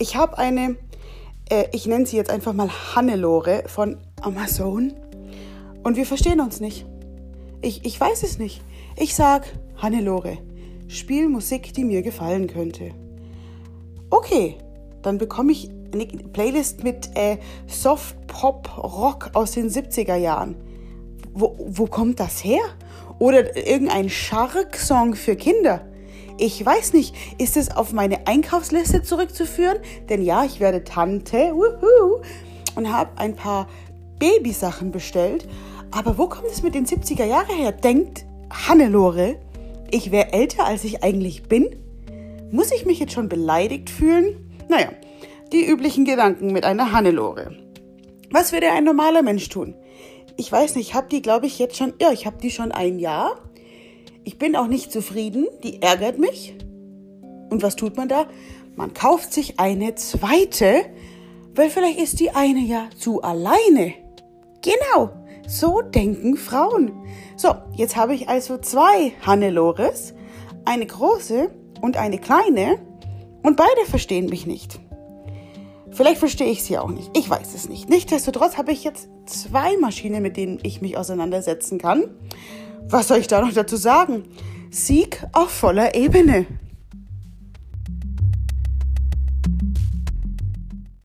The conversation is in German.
Ich habe eine, äh, ich nenne sie jetzt einfach mal Hannelore von Amazon. Und wir verstehen uns nicht. Ich, ich weiß es nicht. Ich sag, Hannelore, spiel Musik, die mir gefallen könnte. Okay, dann bekomme ich eine Playlist mit äh, Soft Pop Rock aus den 70er Jahren. Wo, wo kommt das her? Oder irgendein Shark-Song für Kinder. Ich weiß nicht, ist es auf meine Einkaufsliste zurückzuführen? Denn ja, ich werde Tante wuhu, und habe ein paar Babysachen bestellt. Aber wo kommt es mit den 70er Jahren her? Denkt Hannelore, ich wäre älter, als ich eigentlich bin? Muss ich mich jetzt schon beleidigt fühlen? Naja, die üblichen Gedanken mit einer Hannelore. Was würde ein normaler Mensch tun? Ich weiß nicht, ich habe die, glaube ich, jetzt schon, ja, ich habe die schon ein Jahr. Ich bin auch nicht zufrieden, die ärgert mich. Und was tut man da? Man kauft sich eine zweite, weil vielleicht ist die eine ja zu alleine. Genau, so denken Frauen. So, jetzt habe ich also zwei Hannelores, eine große und eine kleine, und beide verstehen mich nicht. Vielleicht verstehe ich sie auch nicht. Ich weiß es nicht. Nichtsdestotrotz habe ich jetzt zwei Maschinen, mit denen ich mich auseinandersetzen kann. Was soll ich da noch dazu sagen? Sieg auf voller Ebene.